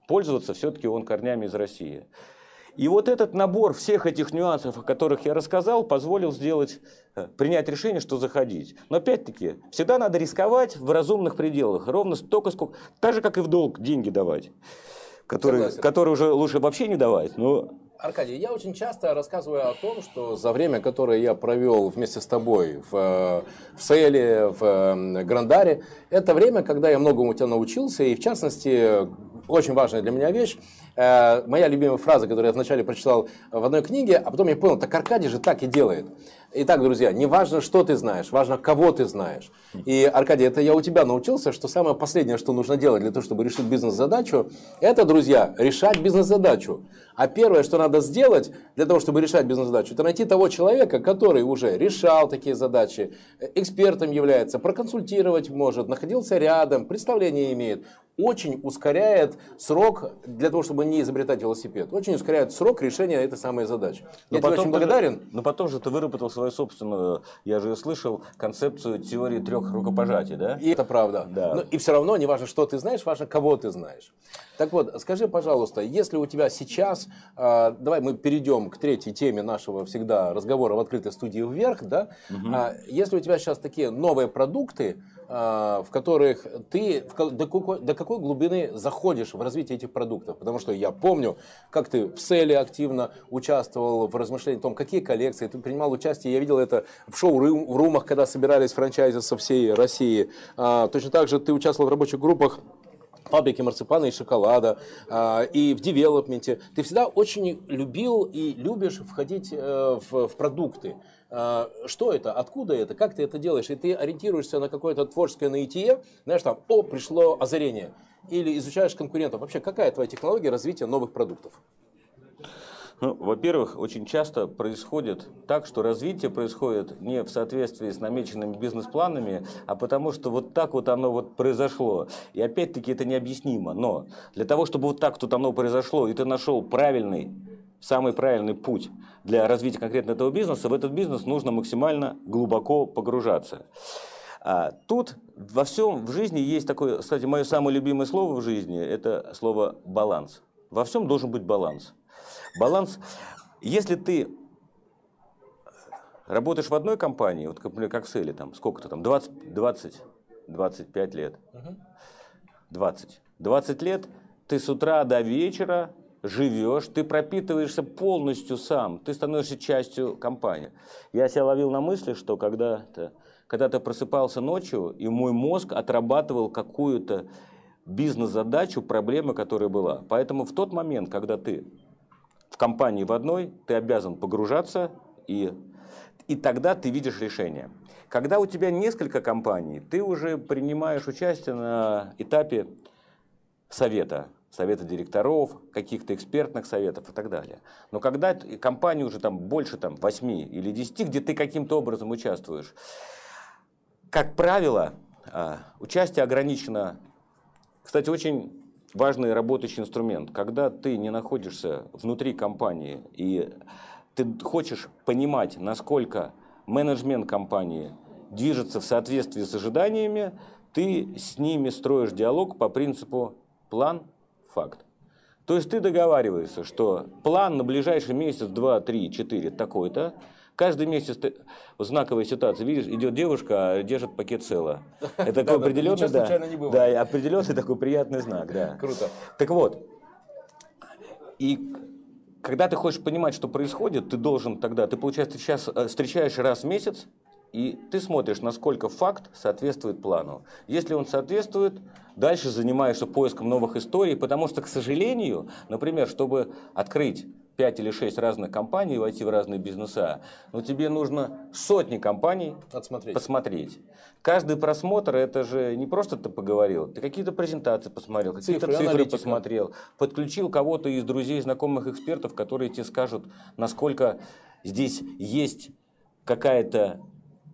пользоваться, все-таки он корнями из России. И вот этот набор всех этих нюансов, о которых я рассказал, позволил сделать, э, принять решение, что заходить. Но опять-таки, всегда надо рисковать в разумных пределах, ровно столько, сколько, так же, как и в долг деньги давать, которые, которые уже лучше вообще не давать, но Аркадий, я очень часто рассказываю о том, что за время, которое я провел вместе с тобой в, э, в Селе, в э, Грандаре, это время, когда я многому у тебя научился, и в частности, очень важная для меня вещь, э, моя любимая фраза, которую я вначале прочитал в одной книге, а потом я понял, так Аркадий же так и делает. Итак, друзья, не важно, что ты знаешь, важно, кого ты знаешь. И, Аркадий, это я у тебя научился, что самое последнее, что нужно делать для того, чтобы решить бизнес-задачу, это, друзья, решать бизнес-задачу. А первое, что надо сделать для того, чтобы решать бизнес-задачу, это найти того человека, который уже решал такие задачи, экспертом является, проконсультировать может, находился рядом, представление имеет. Очень ускоряет срок для того, чтобы не изобретать велосипед. Очень ускоряет срок решения этой самой задачи. Но я тебе очень благодарен. Же, но потом же ты выработал свою собственную, я же слышал, концепцию теории трех рукопожатий, да? И это правда. Да. Но, и все равно не важно, что ты знаешь, важно, кого ты знаешь. Так вот, скажи, пожалуйста, если у тебя сейчас, э, давай мы перейдем к третьей теме нашего всегда разговора в открытой студии вверх, да? Угу. Э, если у тебя сейчас такие новые продукты, в которых ты до, какой, до какой глубины заходишь в развитие этих продуктов? Потому что я помню, как ты в селе активно участвовал в размышлении о том, какие коллекции, ты принимал участие я видел это в шоу-румах, когда собирались франчайзы со всей России. А, точно так же ты участвовал в рабочих группах фабрики марципана и шоколада, а, и в девелопменте. Ты всегда очень любил и любишь входить э, в продукты. А, что это? Откуда это? Как ты это делаешь? И ты ориентируешься на какое-то творческое наитие, знаешь, там, о, пришло озарение. Или изучаешь конкурентов. Вообще, какая твоя технология развития новых продуктов? Ну, во-первых, очень часто происходит так, что развитие происходит не в соответствии с намеченными бизнес-планами, а потому что вот так вот оно вот произошло. И опять-таки это необъяснимо. Но для того, чтобы вот так тут оно произошло, и ты нашел правильный самый правильный путь для развития конкретно этого бизнеса, в этот бизнес нужно максимально глубоко погружаться. А тут во всем в жизни есть такое, кстати, мое самое любимое слово в жизни – это слово «баланс». Во всем должен быть баланс. Баланс, если ты работаешь в одной компании, вот например, как Сели, там, сколько-то там, 20, 20, 25 лет, 20, 20 лет ты с утра до вечера живешь, ты пропитываешься полностью сам, ты становишься частью компании. Я себя ловил на мысли, что когда-то когда ты просыпался ночью, и мой мозг отрабатывал какую-то бизнес-задачу, проблему, которая была. Поэтому в тот момент, когда ты в компании в одной, ты обязан погружаться, и, и тогда ты видишь решение. Когда у тебя несколько компаний, ты уже принимаешь участие на этапе совета, совета директоров, каких-то экспертных советов и так далее. Но когда компания уже там больше там, 8 или 10, где ты каким-то образом участвуешь, как правило, а, участие ограничено. Кстати, очень важный работающий инструмент. Когда ты не находишься внутри компании и ты хочешь понимать, насколько менеджмент компании движется в соответствии с ожиданиями, ты с ними строишь диалог по принципу план, факт. То есть ты договариваешься, что план на ближайший месяц, два, три, четыре такой-то, Каждый месяц ты, знаковая ситуация, видишь, идет девушка, а держит пакет цела. Это такой определенный, да, да, определенный такой приятный знак, да. Круто. Так вот, и когда ты хочешь понимать, что происходит, ты должен тогда, ты, получается, сейчас э, встречаешь раз в месяц, и ты смотришь, насколько факт соответствует плану. Если он соответствует, дальше занимаешься поиском новых историй, потому что, к сожалению, например, чтобы открыть 5 или 6 разных компаний, войти в разные бизнеса, но тебе нужно сотни компаний Отсмотреть. посмотреть. Каждый просмотр, это же не просто ты поговорил, ты какие-то презентации посмотрел, какие-то Цифры, цифры, посмотрел, подключил кого-то из друзей, знакомых экспертов, которые тебе скажут, насколько здесь есть какая-то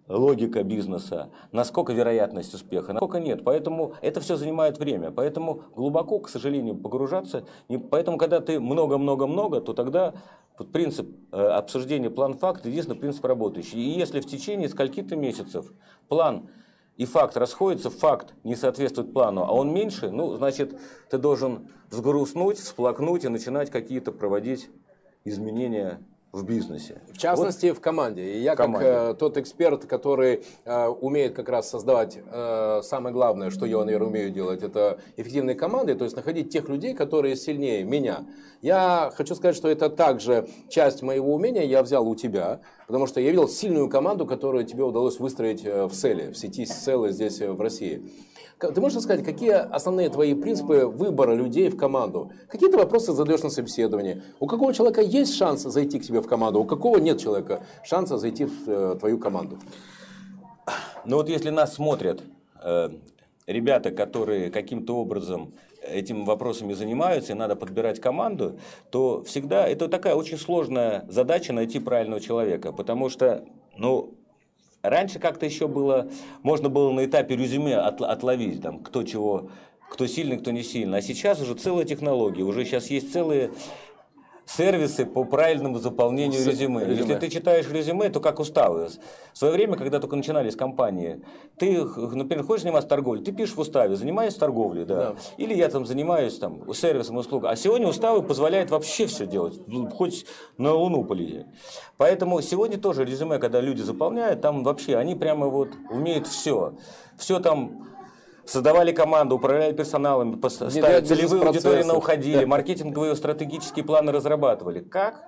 логика бизнеса, насколько вероятность успеха, насколько нет. Поэтому это все занимает время. Поэтому глубоко, к сожалению, погружаться. не- Поэтому, когда ты много-много-много, то тогда вот принцип э, обсуждения план-факт единственный принцип работающий. И если в течение скольки-то месяцев план и факт расходятся, факт не соответствует плану, а он меньше, ну, значит, ты должен взгрустнуть, всплакнуть и начинать какие-то проводить изменения в бизнесе. В частности, в команде. И я, команде. как э, тот эксперт, который э, умеет как раз создавать э, самое главное, что я, наверное, умею делать, это эффективные команды, то есть находить тех людей, которые сильнее меня. Я хочу сказать, что это также часть моего умения я взял у тебя, потому что я видел сильную команду, которую тебе удалось выстроить э, в селе, в сети селы здесь э, в России. Ты можешь рассказать, какие основные твои принципы выбора людей в команду? Какие ты вопросы задаешь на собеседовании? У какого человека есть шанс зайти к тебе в команду? У какого нет человека шанса зайти в э, твою команду? Ну вот если нас смотрят э, ребята, которые каким-то образом этими вопросами занимаются, и надо подбирать команду, то всегда это такая очень сложная задача найти правильного человека, потому что, ну, раньше как-то еще было, можно было на этапе резюме от- отловить, там, кто чего, кто сильный, кто не сильный, а сейчас уже целая технология, уже сейчас есть целые сервисы по правильному заполнению резюме. резюме. Если ты читаешь резюме, то как уставы. В свое время, когда только начинались компании, ты, например, хочешь заниматься торговлей, ты пишешь в уставе, занимаюсь торговлей, да. Да. Или я там занимаюсь там сервисом, услугой. А сегодня уставы позволяют вообще все делать, ну, хоть на Луну полететь. Поэтому сегодня тоже резюме, когда люди заполняют, там вообще они прямо вот умеют все. Все там Создавали команду, управляли персоналом, ставили целевые аудитории на уходили, маркетинговые стратегические планы разрабатывали. Как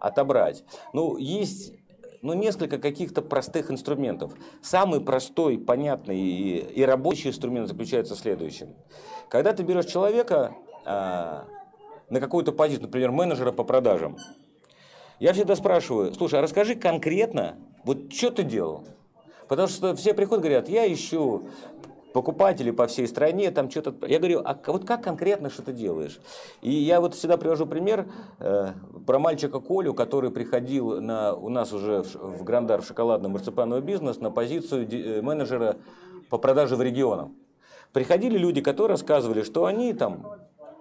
отобрать? Ну, есть ну, несколько каких-то простых инструментов. Самый простой, понятный и, и рабочий инструмент заключается в следующем. Когда ты берешь человека а, на какую-то позицию, например, менеджера по продажам, я всегда спрашиваю, слушай, а расскажи конкретно, вот что ты делал? Потому что все приходят, говорят, я ищу покупателей по всей стране, там что-то... Я говорю, а вот как конкретно что ты делаешь? И я вот всегда привожу пример э, про мальчика Колю, который приходил на, у нас уже в, в Грандар в шоколадно-марципановый бизнес на позицию ди- э, менеджера по продаже в регионах. Приходили люди, которые рассказывали, что они там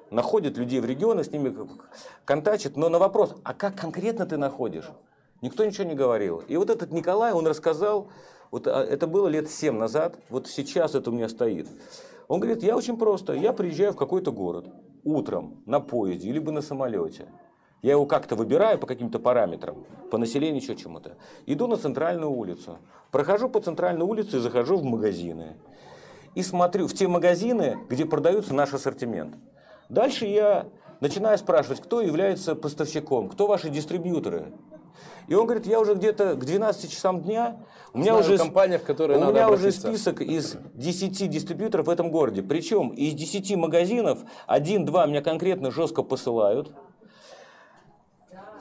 находят людей в регионах, с ними контачат, но на вопрос, а как конкретно ты находишь? Никто ничего не говорил. И вот этот Николай, он рассказал, вот а, это было лет 7 назад, вот сейчас это у меня стоит. Он говорит, я очень просто, я приезжаю в какой-то город утром на поезде, либо на самолете. Я его как-то выбираю по каким-то параметрам, по населению, еще чему-то. Иду на центральную улицу. Прохожу по центральной улице и захожу в магазины. И смотрю в те магазины, где продаются наш ассортимент. Дальше я начинаю спрашивать, кто является поставщиком, кто ваши дистрибьюторы. И он говорит, я уже где-то к 12 часам дня, у меня Знаю уже, компания, в которую у надо меня уже список из 10 дистрибьюторов в этом городе. Причем из 10 магазинов один-два меня конкретно жестко посылают.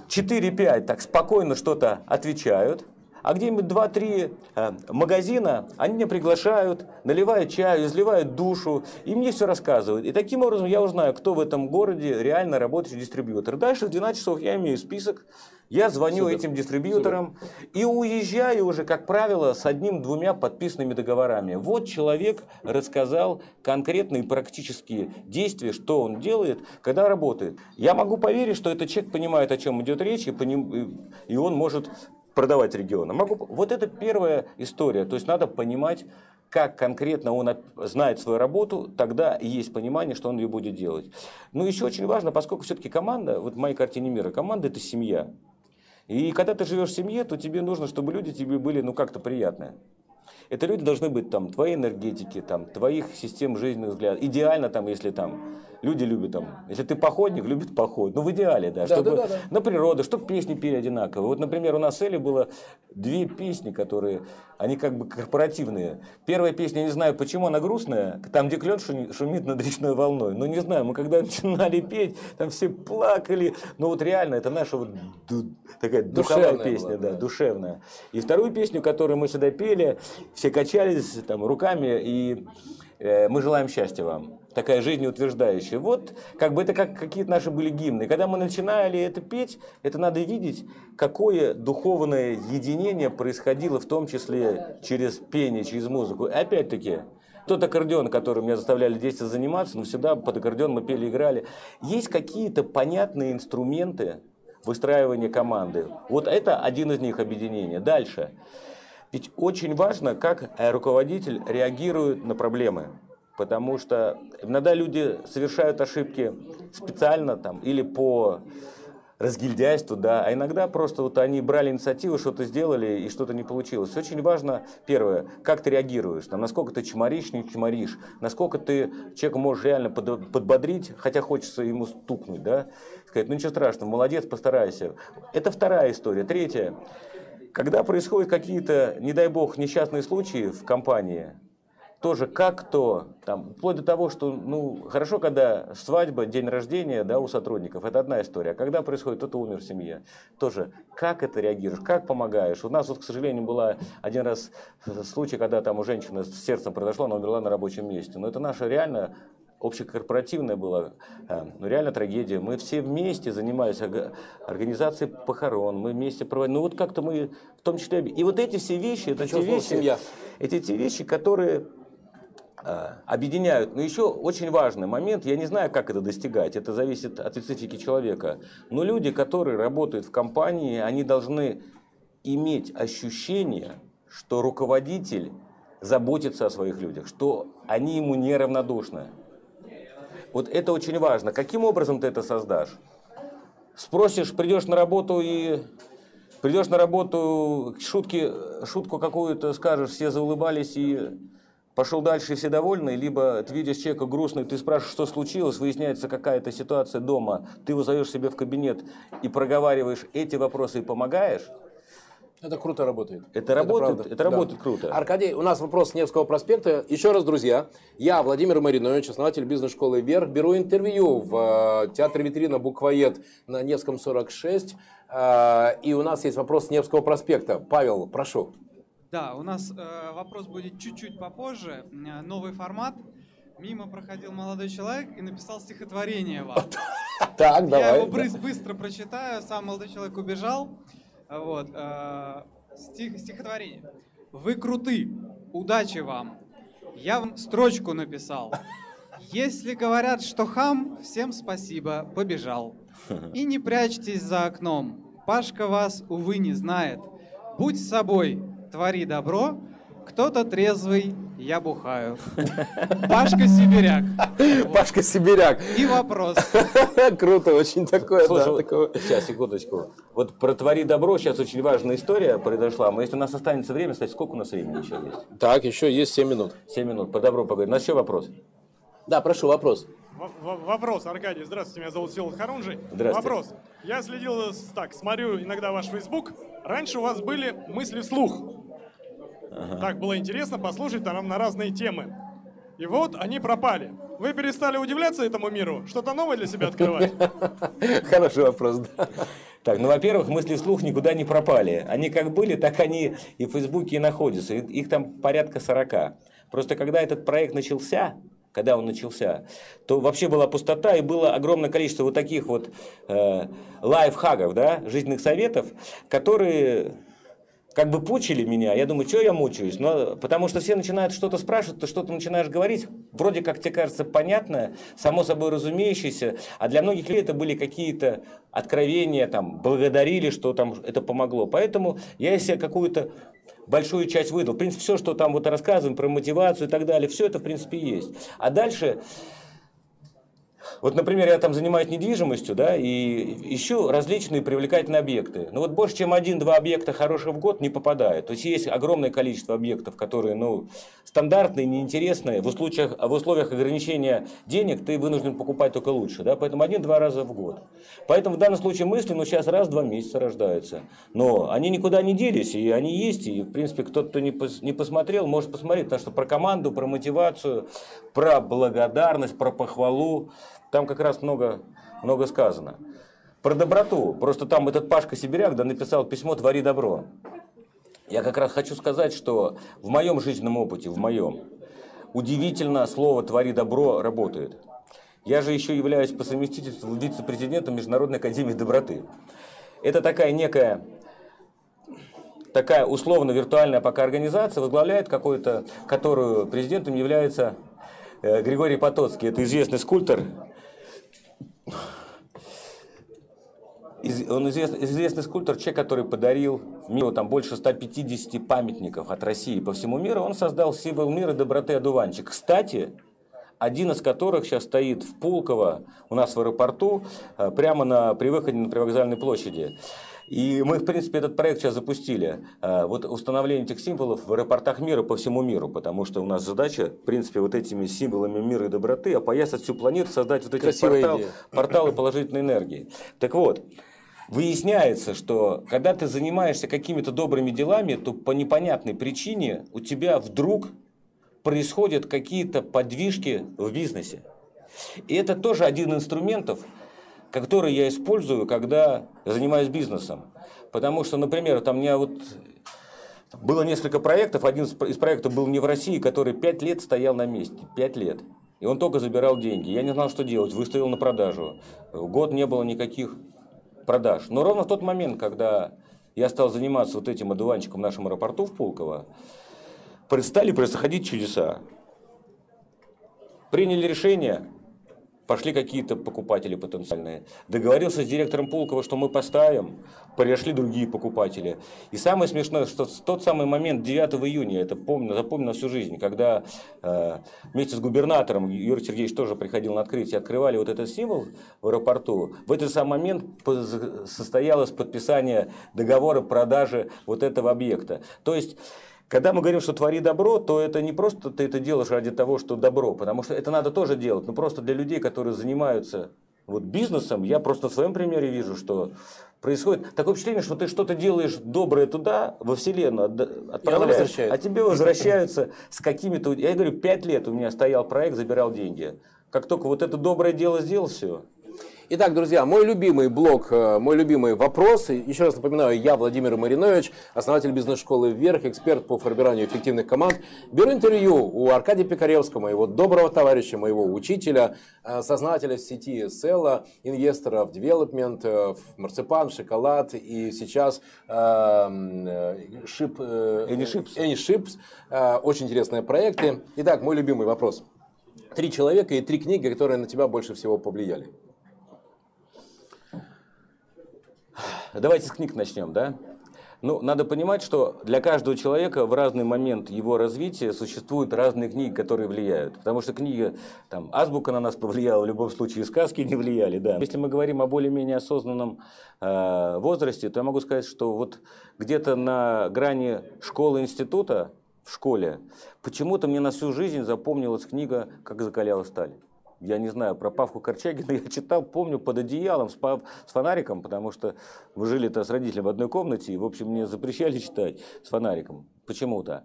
4-5 так спокойно что-то отвечают. А где-нибудь 2-3 э, магазина, они меня приглашают, наливают чай, изливают душу, и мне все рассказывают. И таким образом я узнаю, кто в этом городе реально работающий дистрибьютор. Дальше в 12 часов я имею список, я звоню Супер. этим дистрибьюторам и уезжаю уже, как правило, с одним-двумя подписанными договорами. Вот человек рассказал конкретные практические действия, что он делает, когда работает. Я могу поверить, что этот человек понимает, о чем идет речь, и, поним- и он может продавать регионы. Могу... Вот это первая история. То есть надо понимать, как конкретно он знает свою работу, тогда есть понимание, что он ее будет делать. Ну, еще очень важно, поскольку все-таки команда, вот в моей картине мира, команда – это семья. И когда ты живешь в семье, то тебе нужно, чтобы люди тебе были, ну, как-то приятные. Это люди должны быть там твоей энергетики, там, твоих систем жизненных взглядов. Идеально там, если там люди любят там, если ты походник, любит поход. Ну, в идеале, да, Да, чтобы да, да, да. на природу, чтобы песни пели одинаково. Вот, например, у нас с Элли было две песни, которые, они как бы корпоративные. Первая песня, я не знаю почему, она грустная, там, где клен шуми- шумит над речной волной. Но не знаю, мы когда начинали петь, там все плакали. Но вот реально, это наша вот ду- такая духовая Душевная песня, была, да, да. душевная. И вторую песню, которую мы сюда пели, все качались там руками и э, мы желаем счастья вам. Такая жизнеутверждающая. Вот, как бы это как какие-то наши были гимны. Когда мы начинали это петь, это надо видеть, какое духовное единение происходило, в том числе через пение, через музыку. И опять-таки, тот аккордеон, который меня заставляли детство заниматься, но всегда под аккордеон мы пели, играли. Есть какие-то понятные инструменты выстраивания команды. Вот это один из них объединения. Дальше. Ведь очень важно, как руководитель реагирует на проблемы. Потому что иногда люди совершают ошибки специально там, или по разгильдяйству, да, а иногда просто вот они брали инициативу, что-то сделали и что-то не получилось. Очень важно, первое, как ты реагируешь, там, насколько ты чморишь, не чморишь, насколько ты человека можешь реально под- подбодрить, хотя хочется ему стукнуть, да, сказать, ну ничего страшного, молодец, постарайся. Это вторая история. Третья, когда происходят какие-то, не дай бог, несчастные случаи в компании, тоже как то, там, вплоть до того, что, ну, хорошо, когда свадьба, день рождения, да, у сотрудников, это одна история. А когда происходит, кто-то умер в семье, тоже, как это реагируешь, как помогаешь? У нас вот, к сожалению, была один раз случай, когда там у женщины с сердцем произошло, она умерла на рабочем месте. Но это наша реально общекорпоративная была, э, ну, реально трагедия. Мы все вместе занимались орга- организацией похорон, мы вместе проводили, ну, вот как-то мы, в том числе, и вот эти все вещи, это те вещи, «семья». эти те вещи, которые э, объединяют. Но еще очень важный момент, я не знаю, как это достигать, это зависит от специфики человека. Но люди, которые работают в компании, они должны иметь ощущение, что руководитель заботится о своих людях, что они ему неравнодушны. Вот это очень важно. Каким образом ты это создашь? Спросишь, придешь на работу и придешь на работу, шутки, шутку какую-то скажешь, все заулыбались и пошел дальше и все довольны, либо ты видишь человека грустный, ты спрашиваешь, что случилось, выясняется какая-то ситуация дома, ты его зовешь себе в кабинет и проговариваешь эти вопросы и помогаешь, Это круто работает. Это работает- правда. это работает круто. Аркадий, у нас вопрос с Невского проспекта. Еще раз, друзья, я, Владимир Маринович, основатель бизнес-школы «Вверх», беру интервью в э, театре «Витрина» «Буквоед» на Невском 46. Э, И у нас есть вопрос с Невского проспекта. Павел, прошу. Да, у нас э, вопрос будет чуть-чуть попозже. Э, Новый формат. Мимо проходил молодой человек и написал стихотворение вам. Так, Я его быстро прочитаю. Сам молодой человек убежал. Вот. э, стих, стихотворение. Вы круты. Удачи вам. Я вам строчку написал. Если говорят, что хам, всем спасибо, побежал. И не прячьтесь за окном. Пашка вас, увы, не знает. Будь собой, твори добро. Кто-то трезвый, я бухаю. Пашка Сибиряк. Пашка Сибиряк. И вопрос. Круто, очень такое. Слушай, да, вот- такое. сейчас, секундочку. Вот про «Твори добро» сейчас очень важная история произошла. Но если у нас останется время, кстати, сколько у нас времени еще есть? Так, еще есть 7 минут. 7 минут. По добру поговорим. У нас еще вопрос. Да, прошу, вопрос. Вопрос, Аркадий, здравствуйте, меня зовут Силат Харунжи. Здравствуйте. Вопрос. Я следил, так, смотрю иногда ваш Facebook. Раньше у вас были мысли вслух. Ага. Так, было интересно послушать там на разные темы. И вот они пропали. Вы перестали удивляться этому миру? Что-то новое для себя открывать? Хороший вопрос, да. Так, ну, во-первых, мысли вслух никуда не пропали. Они как были, так они и в Фейсбуке и находятся. Их там порядка 40. Просто когда этот проект начался, когда он начался, то вообще была пустота и было огромное количество вот таких вот э, лайфхаков, да, жизненных советов, которые как бы пучили меня. Я думаю, что я мучаюсь? Но, потому что все начинают что-то спрашивать, ты что-то начинаешь говорить, вроде как тебе кажется понятное, само собой разумеющееся, а для многих людей это были какие-то откровения, там, благодарили, что там это помогло. Поэтому я себе какую-то большую часть выдал. В принципе, все, что там вот рассказываем про мотивацию и так далее, все это, в принципе, есть. А дальше вот, например, я там занимаюсь недвижимостью, да, и ищу различные привлекательные объекты. Но вот больше, чем один-два объекта хороших в год не попадают. То есть есть огромное количество объектов, которые, ну, стандартные, неинтересные. В условиях, в условиях ограничения денег ты вынужден покупать только лучше, да, поэтому один-два раза в год. Поэтому в данном случае мысли, ну, сейчас раз в два месяца рождаются. Но они никуда не делись, и они есть, и, в принципе, кто-то, кто не, пос, не посмотрел, может посмотреть, потому что про команду, про мотивацию, про благодарность, про похвалу, там как раз много, много сказано. Про доброту. Просто там этот Пашка Сибиряк да, написал письмо «Твори добро». Я как раз хочу сказать, что в моем жизненном опыте, в моем, удивительно слово «твори добро» работает. Я же еще являюсь по совместительству вице-президентом Международной академии доброты. Это такая некая такая условно-виртуальная пока организация возглавляет какую-то, которую президентом является э, Григорий Потоцкий. Это известный скульптор, он известный, известный скульптор, человек, который подарил миру там больше 150 памятников от России по всему миру. Он создал символ мира доброты одуванчик. Кстати, один из которых сейчас стоит в Пулково, у нас в аэропорту, э, прямо на, при выходе на привокзальной площади. И мы, в принципе, этот проект сейчас запустили. А, вот установление этих символов в аэропортах мира по всему миру, потому что у нас задача, в принципе, вот этими символами мира и доброты опоясать всю планету, создать вот эти портал, порталы положительной энергии. Так вот, Выясняется, что когда ты занимаешься какими-то добрыми делами, то по непонятной причине у тебя вдруг происходят какие-то подвижки в бизнесе. И это тоже один из инструментов, который я использую, когда занимаюсь бизнесом. Потому что, например, там у меня вот было несколько проектов. Один из проектов был не в России, который пять лет стоял на месте. Пять лет. И он только забирал деньги. Я не знал, что делать. Выставил на продажу. Год не было никаких продаж. Но ровно в тот момент, когда я стал заниматься вот этим одуванчиком в нашем аэропорту в Пулково, стали происходить чудеса. Приняли решение пошли какие-то покупатели потенциальные. Договорился с директором Пулкова, что мы поставим, пришли другие покупатели. И самое смешное, что тот самый момент, 9 июня, это помню, запомню на всю жизнь, когда э, вместе с губернатором, Юрий Сергеевич тоже приходил на открытие, открывали вот этот символ в аэропорту, в этот самый момент состоялось подписание договора продажи вот этого объекта. То есть когда мы говорим, что твори добро, то это не просто ты это делаешь ради того, что добро, потому что это надо тоже делать, но просто для людей, которые занимаются вот бизнесом, я просто в своем примере вижу, что происходит такое впечатление, что ты что-то делаешь доброе туда, во Вселенную, отправляешь, а тебе возвращаются с какими-то... Я говорю, пять лет у меня стоял проект, забирал деньги. Как только вот это доброе дело сделал, все, Итак, друзья, мой любимый блог, э, мой любимый вопрос. Еще раз напоминаю, я Владимир Маринович, основатель бизнес-школы «Вверх», эксперт по формированию эффективных команд. Беру интервью у Аркадия Пикаревского, моего доброго товарища, моего учителя, э, сознателя сети Села, инвестора в девелопмент, э, в марципан, в шоколад и сейчас шип, э, Anyships. Anyships. Э, очень интересные проекты. Итак, мой любимый вопрос. Три человека и три книги, которые на тебя больше всего повлияли. Давайте с книг начнем, да? Ну, надо понимать, что для каждого человека в разный момент его развития существуют разные книги, которые влияют. Потому что книга, там, азбука на нас повлияла, в любом случае сказки не влияли, да. Если мы говорим о более-менее осознанном э, возрасте, то я могу сказать, что вот где-то на грани школы-института, в школе, почему-то мне на всю жизнь запомнилась книга «Как закаляла сталь». Я не знаю, про Павку Корчагина я читал, помню, под одеялом с, пав, с фонариком, потому что мы жили-то с родителями в одной комнате, и, в общем, мне запрещали читать с фонариком почему-то.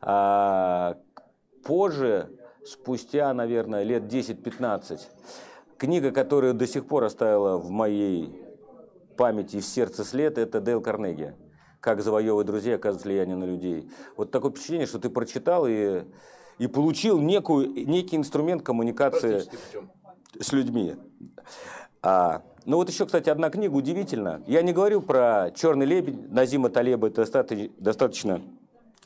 А позже, спустя, наверное, лет 10-15, книга, которая до сих пор оставила в моей памяти и в сердце след, это Дейл Карнеги как завоевывать друзей, оказывать влияние на людей. Вот такое впечатление, что ты прочитал и, и получил некую, некий инструмент коммуникации с людьми. А, ну вот еще, кстати, одна книга удивительна. Я не говорю про «Черный лебедь» Назима Талеба, это достаточно, достаточно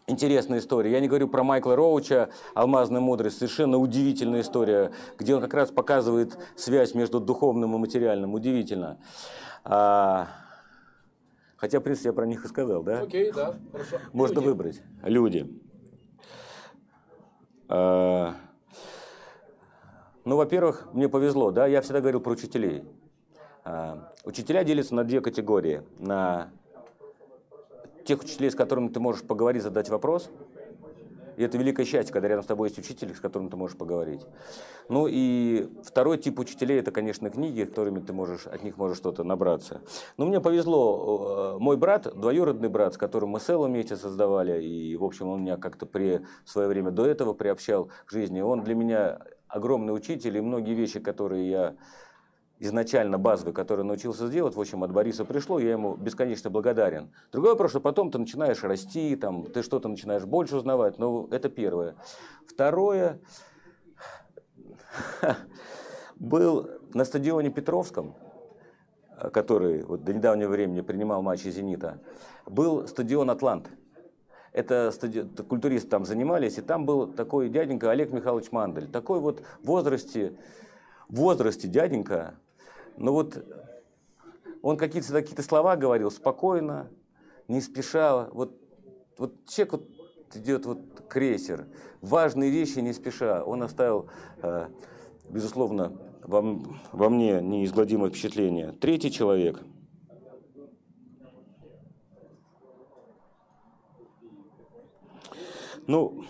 интересная история. Я не говорю про Майкла Роуча, «Алмазная мудрость», совершенно удивительная история, где он как раз показывает связь между духовным и материальным. Удивительно. А, Хотя, в принципе, я про них и сказал, да? Окей, да, хорошо. Можно Люди. выбрать. Люди. А, ну, во-первых, мне повезло, да, я всегда говорил про учителей. А, учителя делятся на две категории. На тех учителей, с которыми ты можешь поговорить, задать вопрос – и это великое счастье, когда рядом с тобой есть учитель, с которым ты можешь поговорить. Ну и второй тип учителей – это, конечно, книги, которыми ты можешь, от них можешь что-то набраться. Но мне повезло. Э, мой брат, двоюродный брат, с которым мы Сел вместе создавали, и, в общем, он меня как-то при свое время до этого приобщал к жизни, он для меня огромный учитель, и многие вещи, которые я изначально базовый, который научился сделать, в общем, от Бориса пришло, я ему бесконечно благодарен. Другой вопрос, что потом ты начинаешь расти, там, ты что-то начинаешь больше узнавать, но это первое. Второе, был на стадионе Петровском, который вот до недавнего времени принимал матчи «Зенита», был стадион «Атлант». Это стади... культуристы там занимались, и там был такой дяденька Олег Михайлович Мандель. Такой вот в возрасте, в возрасте дяденька, но вот он какие-то какие слова говорил спокойно, не спеша. Вот, вот человек вот идет вот крейсер, важные вещи не спеша. Он оставил, э, безусловно, во, во мне неизгладимое впечатление. Третий человек. Ну,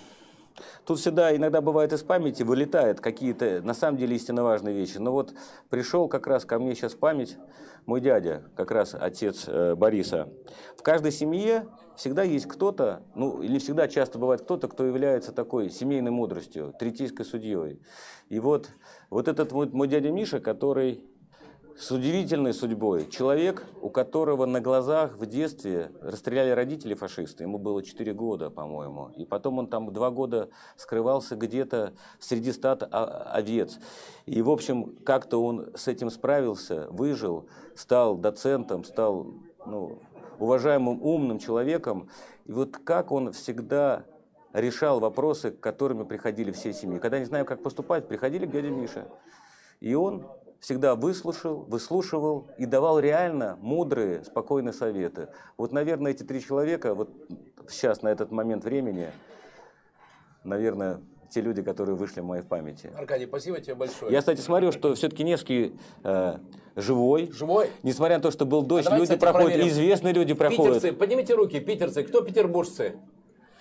Тут всегда иногда бывает из памяти вылетают какие-то на самом деле истинно важные вещи. Но вот пришел как раз ко мне сейчас память мой дядя, как раз отец э, Бориса. В каждой семье всегда есть кто-то, ну или всегда часто бывает кто-то, кто является такой семейной мудростью, третейской судьей. И вот, вот этот вот мой дядя Миша, который с удивительной судьбой. Человек, у которого на глазах в детстве расстреляли родители фашисты. Ему было 4 года, по-моему. И потом он там 2 года скрывался где-то среди стад овец. И, в общем, как-то он с этим справился, выжил, стал доцентом, стал ну, уважаемым умным человеком. И вот как он всегда решал вопросы, к которым приходили все семьи. Когда не знаю, как поступать, приходили к дяде Мише. И он всегда выслушал, выслушивал и давал реально мудрые, спокойные советы. Вот, наверное, эти три человека, вот сейчас, на этот момент времени, наверное, те люди, которые вышли в моей памяти. Аркадий, спасибо тебе большое. Я, кстати, смотрю, что все-таки Невский э, живой. Живой? Несмотря на то, что был дождь, а люди проходят, проверим. известные люди проходят. Питерцы, поднимите руки, питерцы, кто петербуржцы?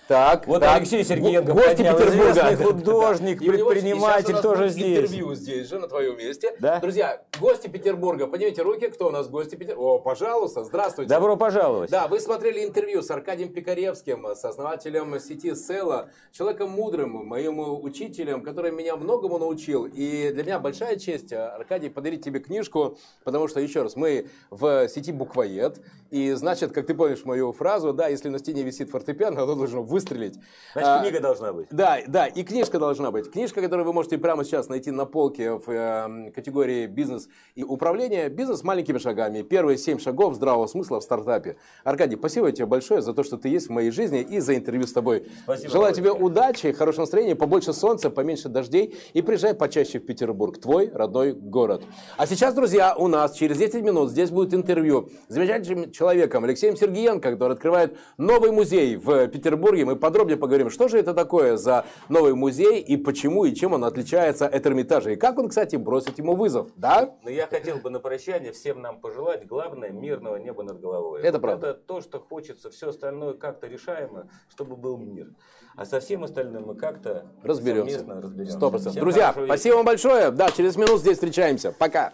Так, вот так. Алексей Сергеенко, гости Петербурга. художник, предприниматель, тоже здесь. интервью здесь же, на твоем месте. Да? Друзья, гости Петербурга, поднимите руки, кто у нас гости Петербурга? О, пожалуйста, здравствуйте. Добро пожаловать. Да, вы смотрели интервью с Аркадием Пикаревским, сооснователем сети Села, человеком мудрым, моим учителем, который меня многому научил. И для меня большая честь, Аркадий, подарить тебе книжку, потому что, еще раз, мы в сети Буквоед, и значит, как ты помнишь мою фразу, да, если на стене висит фортепиано, то должно выстрелить. Значит, а, книга должна быть. Да, да, и книжка должна быть. Книжка, которую вы можете прямо сейчас найти на полке в э, категории бизнес и управление. Бизнес маленькими шагами. Первые семь шагов здравого смысла в стартапе. Аркадий, спасибо тебе большое за то, что ты есть в моей жизни и за интервью с тобой. Спасибо. Желаю тебе удачи, хорошего настроения, побольше солнца, поменьше дождей и приезжай почаще в Петербург, твой родной город. А сейчас, друзья, у нас через 10 минут здесь будет интервью с замечательным человеком Алексеем Сергеенко, который открывает новый музей в Петербурге Петербурге мы подробнее поговорим, что же это такое за новый музей и почему и чем он отличается от Эрмитажа. И как он, кстати, бросит ему вызов, да? Но я хотел бы на прощание всем нам пожелать, главное, мирного неба над головой. Это Вот правда. Это то, что хочется, все остальное как-то решаемо, чтобы был мир. А со всем остальным мы как-то Разберемся. разберемся. Сто процентов. Всем Друзья, хорошего вечера. спасибо вам большое. Да, через минут здесь встречаемся. Пока.